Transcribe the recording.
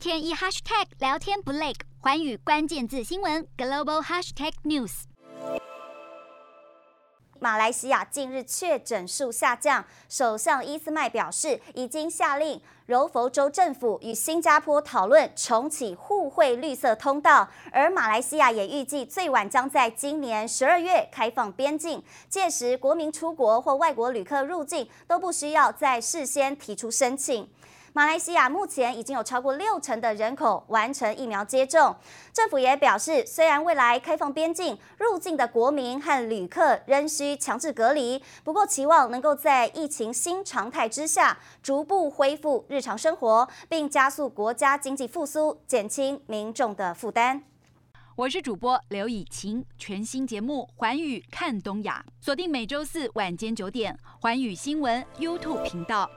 天一 hashtag 聊天不累，寰宇关键字新闻 global hashtag news。马来西亚近日确诊数下降，首相伊斯迈表示，已经下令柔佛州政府与新加坡讨论重启互惠绿色通道，而马来西亚也预计最晚将在今年十二月开放边境，届时国民出国或外国旅客入境都不需要再事先提出申请。马来西亚目前已经有超过六成的人口完成疫苗接种。政府也表示，虽然未来开放边境，入境的国民和旅客仍需强制隔离，不过期望能够在疫情新常态之下，逐步恢复日常生活，并加速国家经济复苏，减轻民众的负担。我是主播刘以晴，全新节目《寰宇看东亚》，锁定每周四晚间九点，寰宇新闻 YouTube 频道。